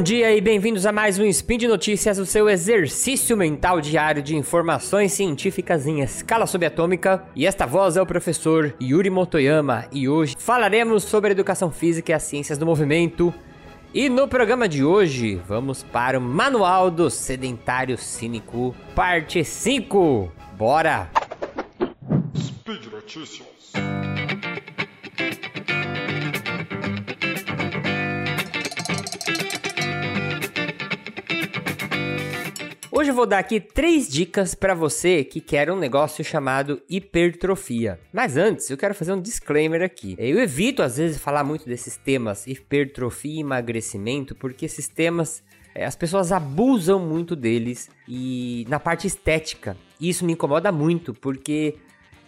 Bom dia e bem-vindos a mais um Spin de Notícias, o seu exercício mental diário de informações científicas em escala subatômica. E esta voz é o professor Yuri Motoyama e hoje falaremos sobre educação física e as ciências do movimento. E no programa de hoje, vamos para o Manual do Sedentário Cínico, parte 5. Bora! Speed Notícias. Hoje eu vou dar aqui três dicas para você que quer um negócio chamado hipertrofia. Mas antes, eu quero fazer um disclaimer aqui. Eu evito às vezes falar muito desses temas hipertrofia e emagrecimento, porque esses temas é, as pessoas abusam muito deles e na parte estética. E isso me incomoda muito, porque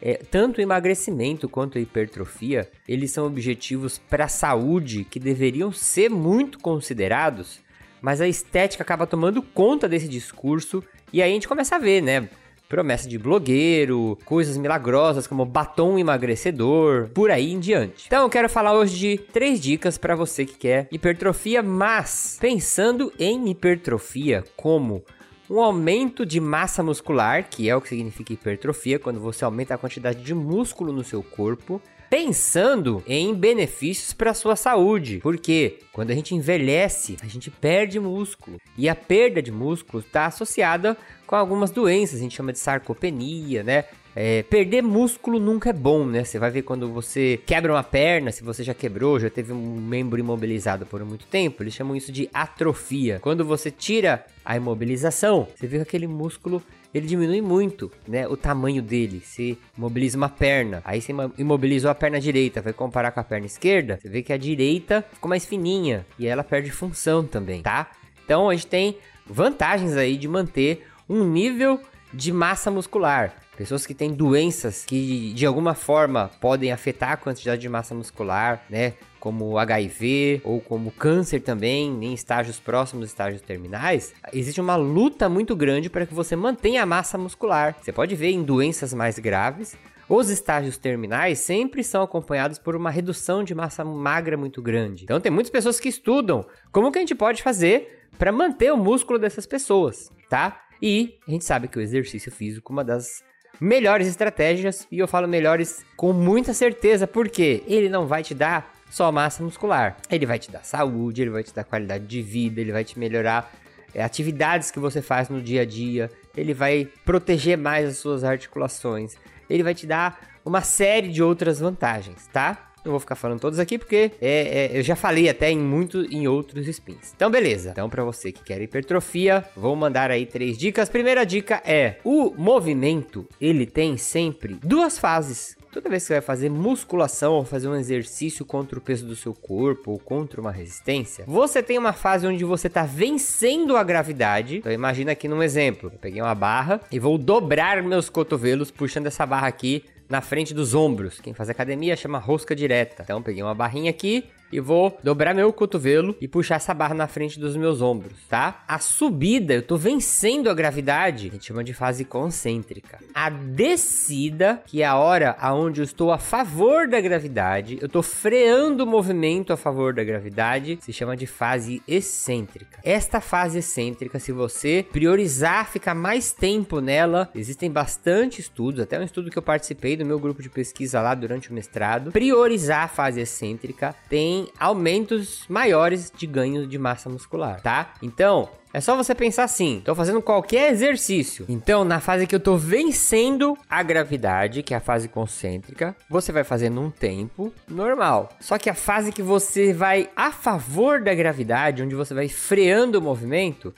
é, tanto o emagrecimento quanto a hipertrofia, eles são objetivos para a saúde que deveriam ser muito considerados mas a estética acaba tomando conta desse discurso e aí a gente começa a ver, né? Promessa de blogueiro, coisas milagrosas como batom emagrecedor, por aí em diante. Então eu quero falar hoje de três dicas para você que quer hipertrofia, mas pensando em hipertrofia como um aumento de massa muscular, que é o que significa hipertrofia, quando você aumenta a quantidade de músculo no seu corpo, pensando em benefícios para sua saúde. Porque quando a gente envelhece, a gente perde músculo. E a perda de músculo está associada com algumas doenças, a gente chama de sarcopenia, né? É, perder músculo nunca é bom, né? Você vai ver quando você quebra uma perna, se você já quebrou, já teve um membro imobilizado por muito tempo, eles chamam isso de atrofia. Quando você tira a imobilização, você vê que aquele músculo ele diminui muito, né, o tamanho dele. Se mobiliza uma perna, aí você imobilizou a perna direita, vai comparar com a perna esquerda, você vê que a direita ficou mais fininha e ela perde função também, tá? Então a gente tem vantagens aí de manter um nível de massa muscular. Pessoas que têm doenças que de alguma forma podem afetar a quantidade de massa muscular, né? Como HIV ou como câncer também, em estágios próximos, estágios terminais, existe uma luta muito grande para que você mantenha a massa muscular. Você pode ver em doenças mais graves, os estágios terminais sempre são acompanhados por uma redução de massa magra muito grande. Então tem muitas pessoas que estudam como que a gente pode fazer para manter o músculo dessas pessoas, tá? E a gente sabe que o exercício físico é uma das melhores estratégias, e eu falo melhores com muita certeza, porque ele não vai te dar só massa muscular, ele vai te dar saúde, ele vai te dar qualidade de vida, ele vai te melhorar é, atividades que você faz no dia a dia, ele vai proteger mais as suas articulações, ele vai te dar uma série de outras vantagens, tá? Não vou ficar falando todos aqui porque é, é, eu já falei até em muito em outros spins. Então, beleza. Então, para você que quer hipertrofia, vou mandar aí três dicas. Primeira dica é: o movimento ele tem sempre duas fases. Toda vez que você vai fazer musculação ou fazer um exercício contra o peso do seu corpo ou contra uma resistência, você tem uma fase onde você está vencendo a gravidade. Então imagina aqui num exemplo, eu peguei uma barra e vou dobrar meus cotovelos puxando essa barra aqui na frente dos ombros. Quem faz academia chama rosca direta. Então peguei uma barrinha aqui e vou dobrar meu cotovelo e puxar essa barra na frente dos meus ombros, tá? A subida, eu tô vencendo a gravidade, a gente chama de fase concêntrica. A descida, que é a hora aonde eu estou a favor da gravidade, eu tô freando o movimento a favor da gravidade, se chama de fase excêntrica. Esta fase excêntrica, se você priorizar ficar mais tempo nela, existem bastante estudos, até um estudo que eu participei do meu grupo de pesquisa lá durante o mestrado, priorizar a fase excêntrica tem aumentos maiores de ganho de massa muscular, tá? Então, é só você pensar assim: tô fazendo qualquer exercício. Então, na fase que eu tô vencendo a gravidade, que é a fase concêntrica, você vai fazendo um tempo normal. Só que a fase que você vai a favor da gravidade, onde você vai freando o movimento,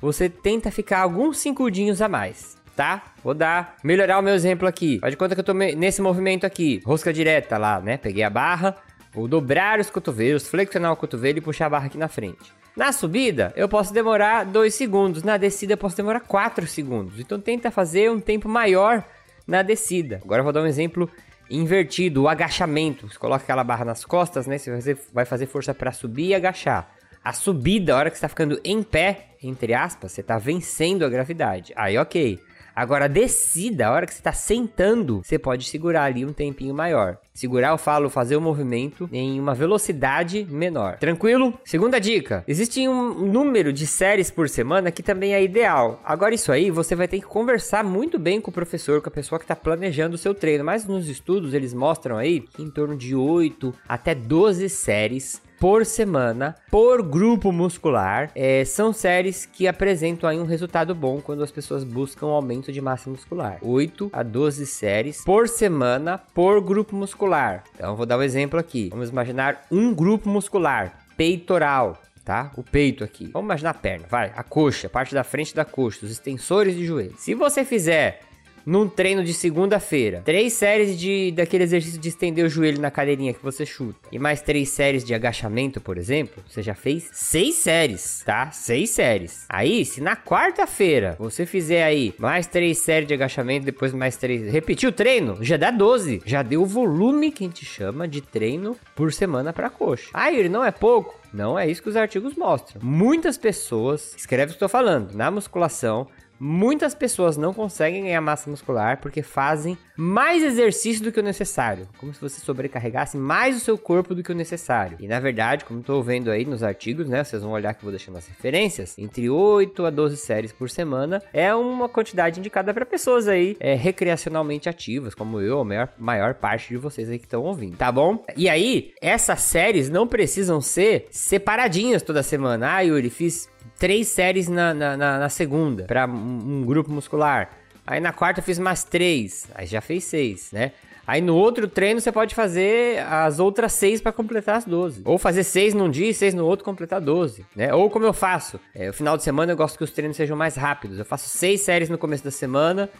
você tenta ficar alguns segundinhos a mais. Tá? Vou dar, melhorar o meu exemplo aqui. Faz de conta que eu tô nesse movimento aqui, rosca direta lá, né? Peguei a barra, Vou dobrar os cotovelos, flexionar o cotovelo e puxar a barra aqui na frente. Na subida, eu posso demorar 2 segundos. Na descida, eu posso demorar 4 segundos. Então, tenta fazer um tempo maior na descida. Agora, eu vou dar um exemplo invertido, o agachamento. Você coloca aquela barra nas costas, né? Você vai fazer força para subir e agachar. A subida, a hora que você está ficando em pé, entre aspas, você está vencendo a gravidade. Aí, ok. Agora, descida, a hora que você tá sentando, você pode segurar ali um tempinho maior. Segurar, eu falo, fazer o movimento em uma velocidade menor. Tranquilo? Segunda dica: existe um número de séries por semana que também é ideal. Agora, isso aí você vai ter que conversar muito bem com o professor, com a pessoa que está planejando o seu treino. Mas nos estudos eles mostram aí que em torno de 8 até 12 séries por semana, por grupo muscular. É, são séries que apresentam aí um resultado bom quando as pessoas buscam aumento de massa muscular. 8 a 12 séries por semana, por grupo muscular. Então, vou dar um exemplo aqui. Vamos imaginar um grupo muscular, peitoral. Tá? O peito aqui. Vamos imaginar a perna, vai. A coxa, a parte da frente da coxa, os extensores de joelho. Se você fizer num treino de segunda-feira. Três séries de daquele exercício de estender o joelho na cadeirinha que você chuta. E mais três séries de agachamento, por exemplo. Você já fez seis séries, tá? Seis séries. Aí, se na quarta-feira você fizer aí mais três séries de agachamento, depois mais três. Repetir o treino, já dá 12. Já deu o volume que a gente chama de treino por semana pra coxa. Ah, ele não é pouco? Não é isso que os artigos mostram. Muitas pessoas, escreve o que estou falando, na musculação, Muitas pessoas não conseguem ganhar massa muscular porque fazem mais exercício do que o necessário, como se você sobrecarregasse mais o seu corpo do que o necessário. E na verdade, como estou vendo aí nos artigos, né, vocês vão olhar que eu vou deixando as referências, entre 8 a 12 séries por semana é uma quantidade indicada para pessoas aí é, recreacionalmente ativas, como eu, a maior, maior parte de vocês aí que estão ouvindo, tá bom? E aí, essas séries não precisam ser separadinhas toda semana. Ah, Yuri, fiz três séries na, na, na, na segunda, para um, grupo muscular. Aí na quarta eu fiz mais três, aí já fez seis, né? Aí no outro treino você pode fazer as outras seis para completar as 12. Ou fazer seis num dia e seis no outro completar 12, né? Ou como eu faço, é, o final de semana eu gosto que os treinos sejam mais rápidos. Eu faço seis séries no começo da semana,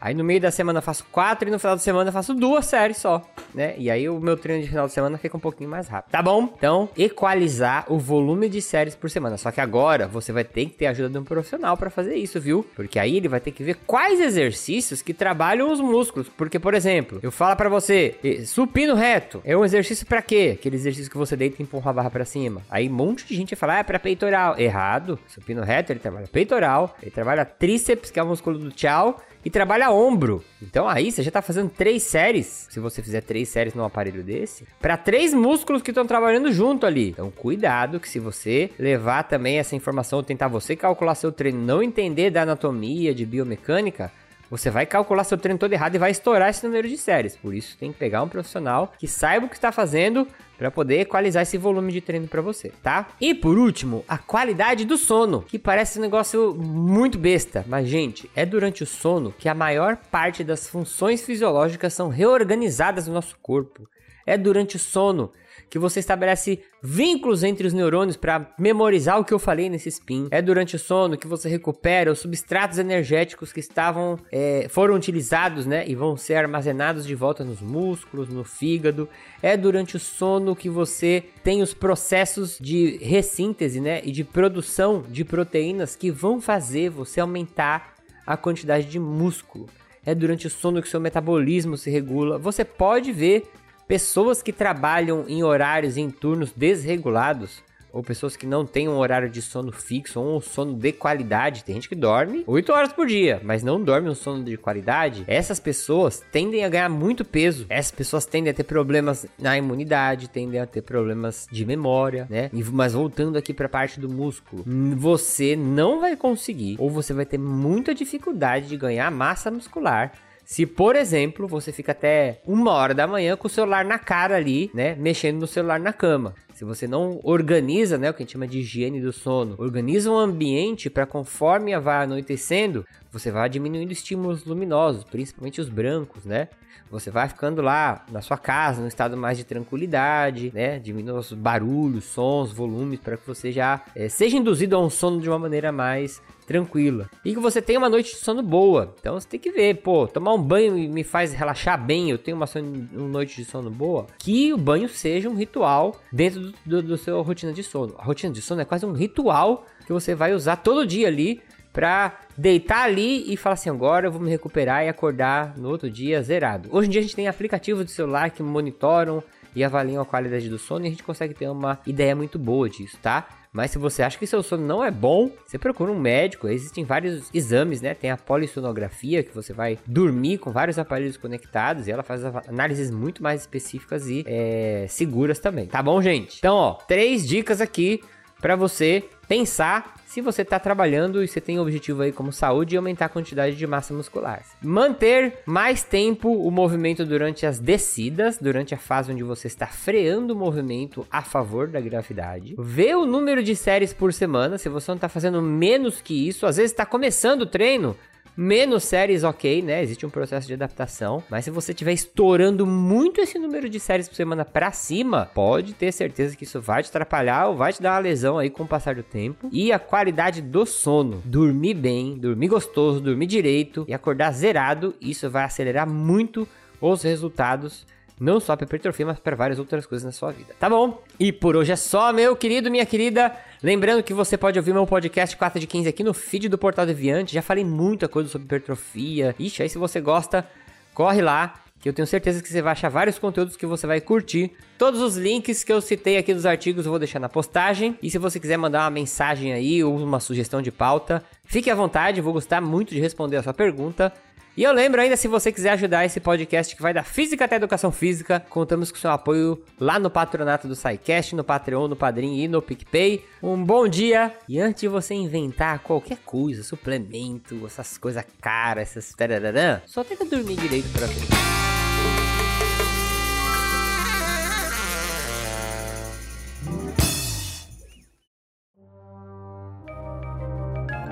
Aí no meio da semana eu faço quatro e no final de semana eu faço duas séries só, né? E aí o meu treino de final de semana fica um pouquinho mais rápido. Tá bom? Então, equalizar o volume de séries por semana. Só que agora você vai ter que ter a ajuda de um profissional para fazer isso, viu? Porque aí ele vai ter que ver quais exercícios que trabalham os músculos. Porque, por exemplo, eu falo para você, supino reto é um exercício para quê? Aquele exercício que você deita e empurra a barra para cima. Aí um monte de gente vai falar, ah, é pra peitoral. Errado. Supino reto, ele trabalha peitoral, ele trabalha tríceps, que é o músculo do tchau, e trabalha ombro. Então aí você já tá fazendo três séries, se você fizer três séries num aparelho desse, para três músculos que estão trabalhando junto ali. Então cuidado que se você levar também essa informação, tentar você calcular seu treino, não entender da anatomia, de biomecânica, você vai calcular seu treino todo errado e vai estourar esse número de séries. Por isso tem que pegar um profissional que saiba o que está fazendo para poder equalizar esse volume de treino para você, tá? E por último, a qualidade do sono, que parece um negócio muito besta, mas gente, é durante o sono que a maior parte das funções fisiológicas são reorganizadas no nosso corpo. É durante o sono que você estabelece vínculos entre os neurônios para memorizar o que eu falei nesse spin. É durante o sono que você recupera os substratos energéticos que estavam é, foram utilizados, né, e vão ser armazenados de volta nos músculos, no fígado. É durante o sono que você tem os processos de ressíntese, né, e de produção de proteínas que vão fazer você aumentar a quantidade de músculo. É durante o sono que seu metabolismo se regula. Você pode ver pessoas que trabalham em horários em turnos desregulados ou pessoas que não têm um horário de sono fixo ou um sono de qualidade. Tem gente que dorme 8 horas por dia, mas não dorme um sono de qualidade. Essas pessoas tendem a ganhar muito peso. Essas pessoas tendem a ter problemas na imunidade, tendem a ter problemas de memória, né? Mas voltando aqui para a parte do músculo, você não vai conseguir ou você vai ter muita dificuldade de ganhar massa muscular se, por exemplo, você fica até uma hora da manhã com o celular na cara ali, né? Mexendo no celular na cama. Se você não organiza, né, o que a gente chama de higiene do sono, organiza um ambiente para conforme vai anoitecendo, você vai diminuindo estímulos luminosos, principalmente os brancos, né? Você vai ficando lá na sua casa, num estado mais de tranquilidade, né? Diminui os barulhos, sons, volumes, para que você já é, seja induzido a um sono de uma maneira mais tranquila. E que você tenha uma noite de sono boa. Então você tem que ver, pô, tomar um banho me faz relaxar bem, eu tenho uma, uma noite de sono boa. Que o banho seja um ritual dentro do, do, do seu rotina de sono. A rotina de sono é quase um ritual que você vai usar todo dia ali pra deitar ali e falar assim: agora eu vou me recuperar e acordar no outro dia zerado. Hoje em dia a gente tem aplicativos de celular que monitoram e avaliam a qualidade do sono e a gente consegue ter uma ideia muito boa disso, tá? Mas se você acha que seu sono não é bom, você procura um médico. Existem vários exames, né? Tem a polissonografia, que você vai dormir com vários aparelhos conectados e ela faz análises muito mais específicas e é, seguras também. Tá bom, gente? Então, ó, três dicas aqui para você pensar se você está trabalhando e você tem objetivo aí como saúde e aumentar a quantidade de massa muscular. Manter mais tempo o movimento durante as descidas, durante a fase onde você está freando o movimento a favor da gravidade. Ver o número de séries por semana, se você não está fazendo menos que isso, às vezes está começando o treino, Menos séries, ok, né? Existe um processo de adaptação. Mas se você estiver estourando muito esse número de séries por semana pra cima, pode ter certeza que isso vai te atrapalhar ou vai te dar uma lesão aí com o passar do tempo. E a qualidade do sono. Dormir bem, dormir gostoso, dormir direito e acordar zerado, isso vai acelerar muito os resultados não só para hipertrofia, mas para várias outras coisas na sua vida. Tá bom? E por hoje é só, meu querido, minha querida. Lembrando que você pode ouvir meu podcast 4 de 15 aqui no feed do Portal Deviante. Já falei muita coisa sobre hipertrofia. Ixi, aí se você gosta, corre lá. Que eu tenho certeza que você vai achar vários conteúdos que você vai curtir. Todos os links que eu citei aqui dos artigos eu vou deixar na postagem. E se você quiser mandar uma mensagem aí ou uma sugestão de pauta, fique à vontade, vou gostar muito de responder a sua pergunta. E eu lembro ainda, se você quiser ajudar esse podcast que vai da física até educação física, contamos com seu apoio lá no patronato do SciCast, no Patreon, no Padrim e no PicPay. Um bom dia! E antes de você inventar qualquer coisa, suplemento, essas coisas caras, essas... Tarararã, só tenta dormir direito pra frente.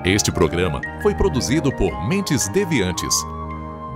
Este programa foi produzido por Mentes Deviantes